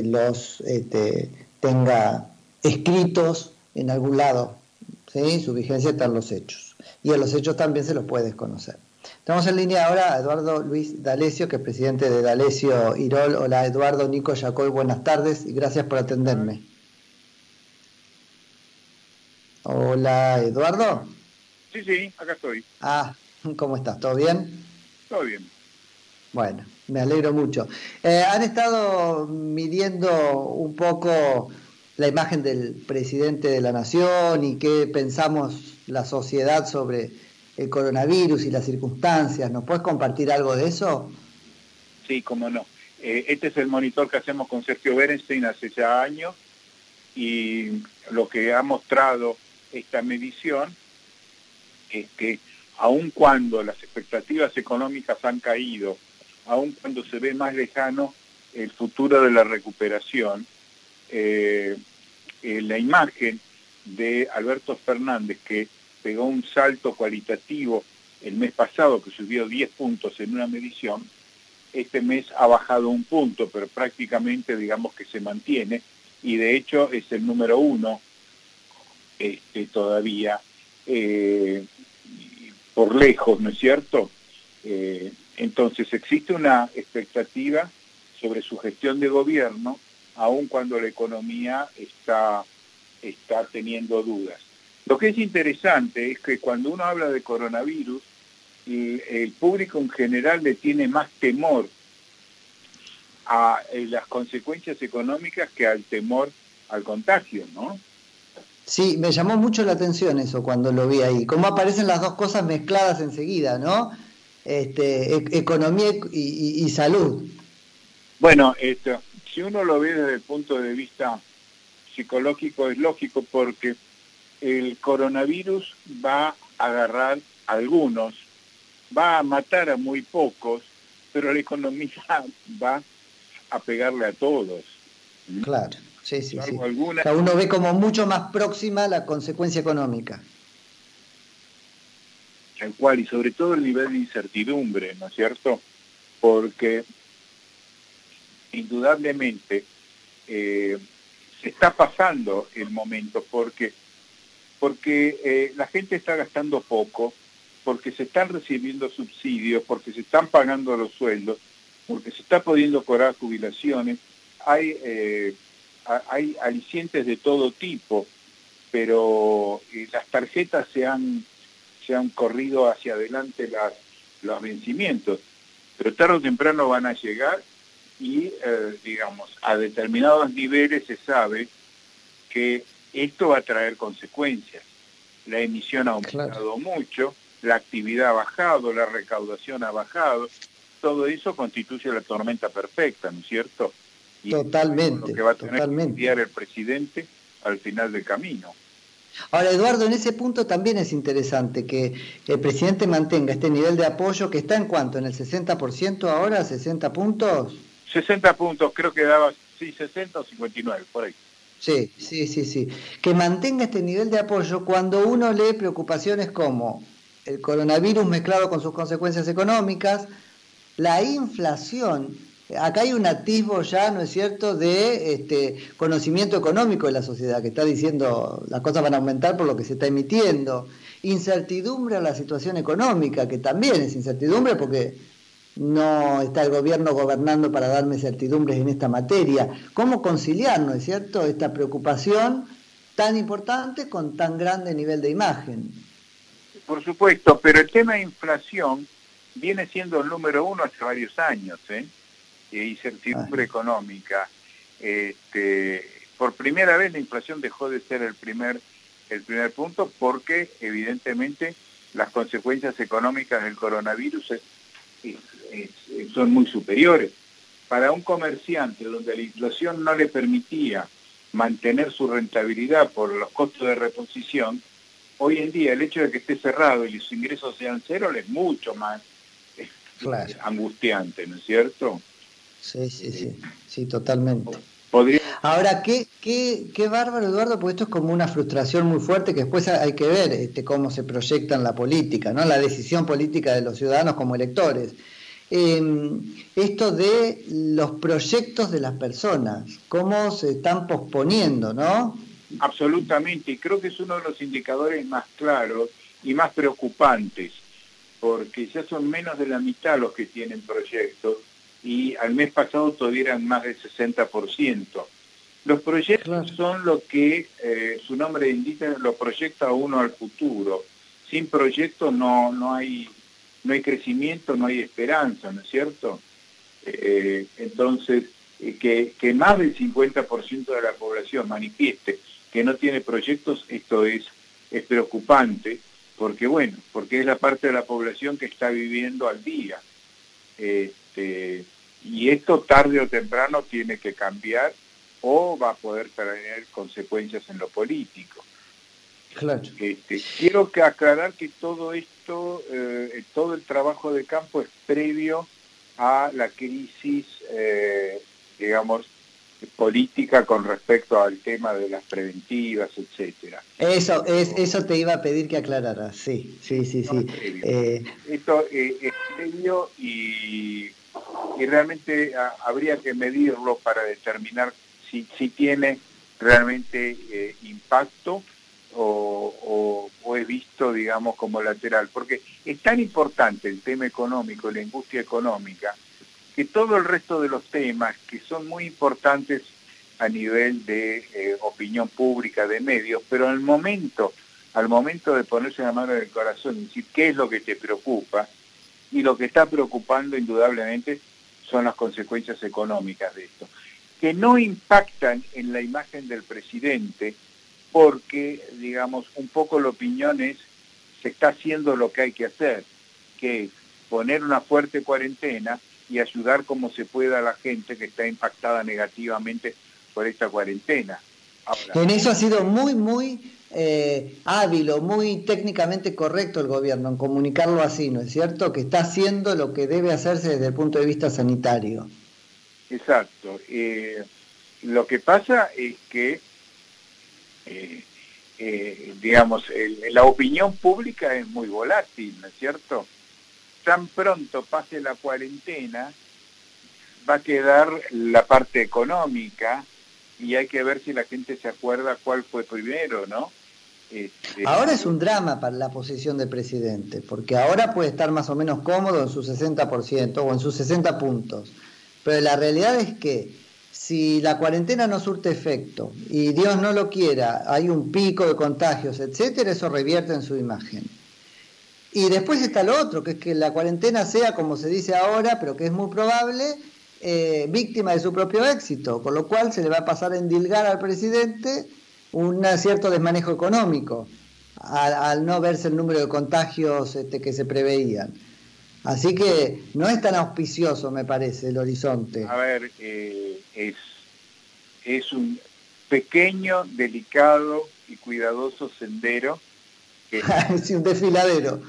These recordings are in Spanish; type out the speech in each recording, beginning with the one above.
los este, tenga escritos en algún lado. ¿sí? Su vigencia está en los hechos. Y en los hechos también se los puede desconocer. Estamos en línea ahora a Eduardo Luis D'Alessio, que es presidente de D'Alessio Irol. Hola Eduardo, Nico Jacob, buenas tardes y gracias por atenderme. Hola Eduardo. Sí, sí, acá estoy. Ah, ¿cómo estás? ¿Todo bien? Todo bien. Bueno, me alegro mucho. Eh, han estado midiendo un poco la imagen del presidente de la nación y qué pensamos la sociedad sobre el coronavirus y las circunstancias. ¿Nos puedes compartir algo de eso? Sí, cómo no. Eh, este es el monitor que hacemos con Sergio Berenstein hace ya años y lo que ha mostrado esta medición es que aun cuando las expectativas económicas han caído aun cuando se ve más lejano el futuro de la recuperación, eh, eh, la imagen de Alberto Fernández, que pegó un salto cualitativo el mes pasado, que subió 10 puntos en una medición, este mes ha bajado un punto, pero prácticamente digamos que se mantiene, y de hecho es el número uno este, todavía, eh, por lejos, ¿no es cierto? Entonces existe una expectativa sobre su gestión de gobierno, aun cuando la economía está, está teniendo dudas. Lo que es interesante es que cuando uno habla de coronavirus, el, público en general le tiene más temor a eh, las consecuencias económicas que al temor al contagio, ¿no? Sí, me llamó mucho la atención eso cuando lo vi ahí. Cómo aparecen las dos cosas mezcladas enseguida, ¿no? Este, e-, economía y, salud. Bueno, esto, si uno lo ve desde el punto de vista psicológico es lógico porque el coronavirus va a agarrar a algunos, va a matar a muy pocos, pero la economía va a pegarle a todos. Claro, sí, sí, sí. uno ve como mucho más próxima la consecuencia económica tal cual, y sobre todo el nivel de incertidumbre, ¿no es cierto? Porque indudablemente eh, se está pasando el momento, porque, porque eh, la gente está gastando poco, porque se están recibiendo subsidios, porque se están pagando los sueldos, porque se está pudiendo cobrar jubilaciones, hay, eh, hay alicientes de todo tipo, pero las tarjetas se han se han corrido hacia adelante las, los vencimientos, pero tarde o temprano van a llegar y, eh, digamos, a determinados niveles se sabe que esto va a traer consecuencias. La emisión ha aumentado mucho, la actividad ha bajado, la recaudación ha bajado, todo eso constituye la tormenta perfecta, ¿no es cierto? Y totalmente. Lo que va a tener que enviar el presidente al final del camino. Ahora, Eduardo, en ese punto también es interesante que el presidente mantenga este nivel de apoyo que está en cuanto, en el 60% ahora, 60 puntos. 60 puntos, creo que daba, sí, 60 o 59, por ahí. Sí, sí, sí, sí. Que mantenga este nivel de apoyo cuando uno lee preocupaciones como el coronavirus mezclado con sus consecuencias económicas, la inflación acá hay un atisbo ya, ¿no es cierto?, de este, conocimiento económico de la sociedad, que está diciendo las cosas van a aumentar por lo que se está emitiendo. Incertidumbre a la situación económica, que también es incertidumbre porque no está el gobierno gobernando para darme certidumbres en esta materia. ¿Cómo conciliar, ¿no es cierto?, esta preocupación tan importante con tan grande nivel de imagen. Por supuesto, pero el tema de inflación viene siendo el número uno hace varios años, ¿eh? E incertidumbre económica. Este, por primera vez la inflación dejó de ser el primer, el primer punto porque evidentemente las consecuencias económicas del coronavirus son muy superiores. Para un comerciante donde la inflación no le permitía mantener su rentabilidad por los costos de reposición, hoy en día el hecho de que esté cerrado y los ingresos sean cero es mucho más angustiante, ¿no es cierto? Sí, sí, sí, sí, totalmente. Ahora, ¿qué, qué, qué bárbaro, Eduardo, porque esto es como una frustración muy fuerte que después hay que ver este, cómo se proyecta en la política, ¿no? la decisión política de los ciudadanos como electores. em, esto de los proyectos de las personas, cómo se están posponiendo, ¿no? Absolutamente, y creo que es uno de los indicadores más claros y más preocupantes, porque ya son menos de la mitad los que tienen proyectos y al mes pasado todavía eran más del 60%. Los proyectos son lo que eh, su nombre indica, lo proyecta uno al futuro. Sin proyectos no, no, hay, no hay crecimiento, no hay esperanza, ¿no es cierto? Eh, entonces, eh, que, que, más del 50% de la población manifieste que no tiene proyectos, esto es, es preocupante, porque bueno, porque es la parte de la población que está viviendo al día. Este, y esto tarde o temprano tiene que cambiar o va a poder tener consecuencias en lo político. Claro. Este, quiero que aclarar que todo esto, eh, todo el trabajo de campo es previo a la crisis, eh, digamos, política con respecto al tema de las preventivas, etcétera. Eso, es, eso te iba a pedir que aclararas, sí, sí, sí, sí. Eh, esto es previo y, y realmente ah, habría que medirlo para determinar si, tiene realmente eh, impacto o, o, es visto, digamos, como lateral. Porque es tan importante el tema económico, la industria económica, que todo el resto de los temas que son muy importantes a nivel de eh, opinión pública, de medios, pero al momento, al momento de ponerse la mano en el corazón y decir qué es lo que te preocupa, y lo que está preocupando indudablemente son las consecuencias económicas de esto que no impactan en la imagen del presidente porque, digamos, un poco la opinión es, se está haciendo lo que hay que hacer, que es poner una fuerte cuarentena y ayudar como se pueda a la gente que está impactada negativamente por esta cuarentena. en eso ha sido muy, muy eh, hábil o muy técnicamente correcto el gobierno en comunicarlo así, ¿no es cierto? Que está haciendo lo que debe hacerse desde el punto de vista sanitario. Exacto. Eh, lo que pasa es que, eh, digamos, la opinión pública es muy volátil, ¿no es cierto? Tan pronto pase la cuarentena, va a quedar la parte económica y hay que ver si la gente se acuerda cuál fue primero, ¿no? Este, ahora es un drama para la posición del presidente, porque ahora puede estar más o menos cómodo en su 60% o en sus 60 puntos pero la realidad es que si la cuarentena no surte efecto y Dios no lo quiera, hay un pico de contagios, etcétera, eso revierte en su imagen. Y después está lo otro, que es que la cuarentena sea, como se dice ahora, pero que es muy probable, eh, víctima de su propio éxito, con lo cual se le va a pasar a endilgar al presidente un cierto desmanejo económico, al, no verse el número de contagios este, que se preveían. Así que no es tan auspicioso, me parece, el horizonte. A ver, eh, es, es un pequeño, delicado y cuidadoso sendero. es un desfiladero.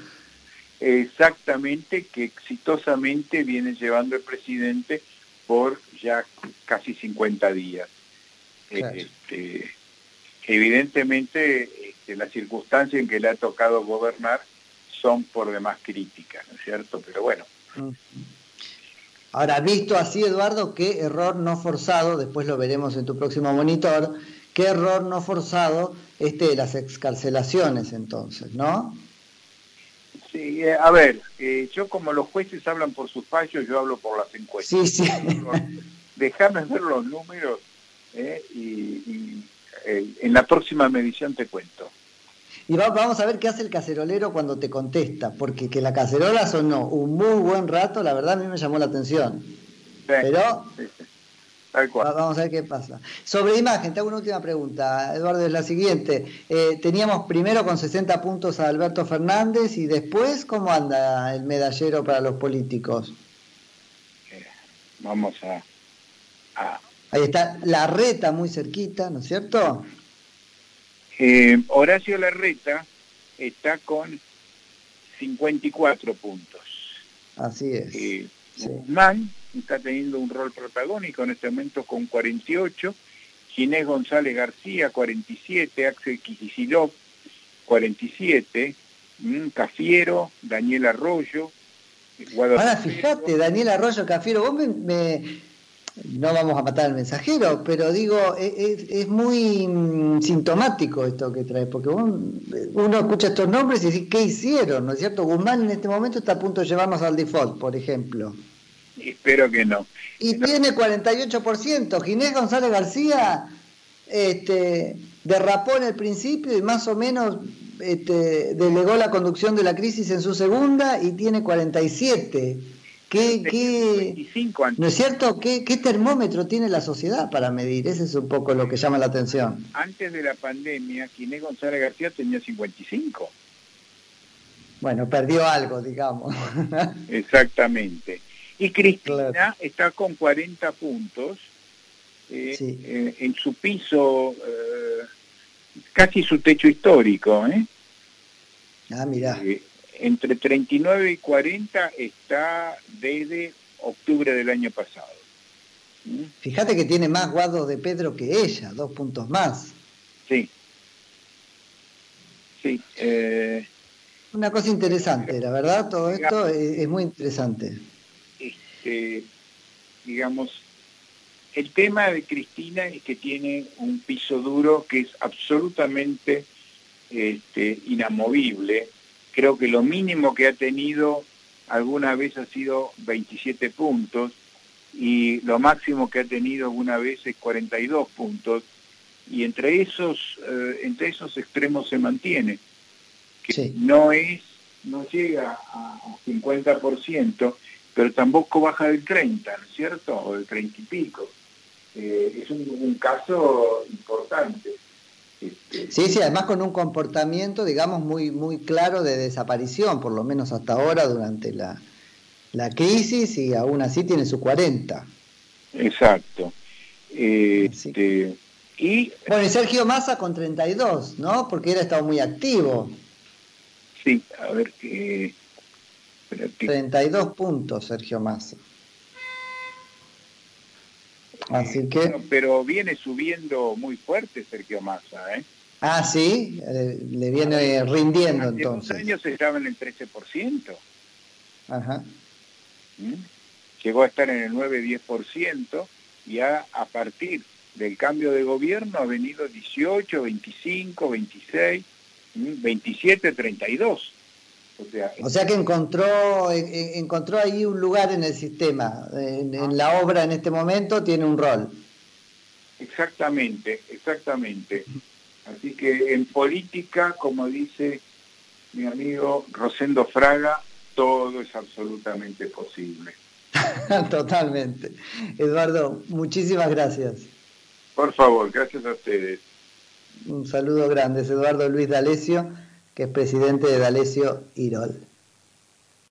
Exactamente, que exitosamente viene llevando el presidente por ya casi 50 días. Este, evidentemente, este, la circunstancia en que le ha tocado gobernar son por demás críticas, ¿no es cierto? Pero bueno. Ahora, visto así, Eduardo, qué error no forzado, después lo veremos en tu próximo monitor, qué error no forzado este de las excarcelaciones entonces, ¿no? Sí, eh, a ver, eh, yo como los jueces hablan por sus fallos, yo hablo por las encuestas. Sí, sí. Déjame ver los números eh, y, en la próxima medición te cuento. Y vamos a ver qué hace el cacerolero cuando te contesta, porque que la cacerola sonó un muy buen rato, la verdad a mí me llamó la atención. Pero vamos a ver qué pasa. Sobre imagen, te hago una última pregunta, Eduardo, es la siguiente. Eh, teníamos primero con 60 puntos a Alberto Fernández y después, ¿cómo anda el medallero para los políticos? Eh, vamos a, a... Ahí está la reta muy cerquita, ¿no es cierto? Eh, Horacio Larreta está con 54 puntos. Así es. Eh, Guzmán está teniendo un rol protagónico en este momento con 48, Ginés González García 47, Axel Kicillof 47, mm, Cafiero, Daniel Arroyo, Ahora fíjate, Daniel Arroyo Cafiero, vos me, no vamos a matar al mensajero, pero digo, e, e, es, muy mm, sintomático esto que trae, porque uno escucha estos nombres y dice, ¿qué hicieron? ¿No es cierto? Guzmán en este momento está a punto de llevarnos al default, por ejemplo. Espero que no. Y tiene 48%. Ginés González García este, derrapó en el principio y más o menos este, delegó la conducción de la crisis en su segunda y tiene 47. ¿Qué, qué, ¿No es cierto? ¿Qué, termómetro tiene la sociedad para medir? Ese es un poco lo que llama la atención. Antes de la pandemia, Ginés González García tenía 55. Bueno, perdió algo, digamos. Exactamente. Y Cristina está con 40 puntos eh, eh, en su piso, eh, casi su techo histórico. ¿eh? Ah, mira. Entre 39 y 40 está desde octubre del año pasado. ¿Mm? Fíjate que tiene más guados de Pedro que ella, dos puntos más. Sí. Sí. Una cosa interesante, la verdad, todo esto es muy interesante. Este, digamos, el tema de Cristina es que tiene un piso duro que es absolutamente este, inamovible. Creo que lo mínimo que ha tenido alguna vez ha sido 27 puntos y lo máximo que ha tenido alguna vez es 42 puntos y entre esos eh, entre esos extremos se mantiene que no es no llega a 50% pero tampoco baja del 30, ¿no es cierto? O del 30 y pico. Eh, es un, caso importante. Este, sí, sí, además con un comportamiento, digamos, muy, muy claro de desaparición, por lo menos hasta ahora durante la, crisis, y aún así tiene su 40. Exacto. Este, y, bueno, y Sergio Massa con 32, ¿no? Porque él ha estado muy activo. Sí, a ver qué 32 puntos, Sergio Massa. Así que... pero viene subiendo muy fuerte Sergio Massa, ¿eh? Ah, sí, le, viene rindiendo Hace entonces. Hace años estaba en el 13%. Ajá. ¿Mm? Llegó a estar en el 9-10% y a, a partir del cambio de gobierno ha venido 18, 25, 26, 27, 32. O sea, que encontró, encontró ahí un lugar en el sistema, en, la obra en este momento tiene un rol. Exactamente, exactamente. Así que en política, como dice mi amigo Rosendo Fraga, todo es absolutamente posible. Totalmente. Eduardo, muchísimas gracias. Por favor, gracias a ustedes. Un saludo grande, es Eduardo Luis D'Alessio que es presidente de D'Alessio Irol.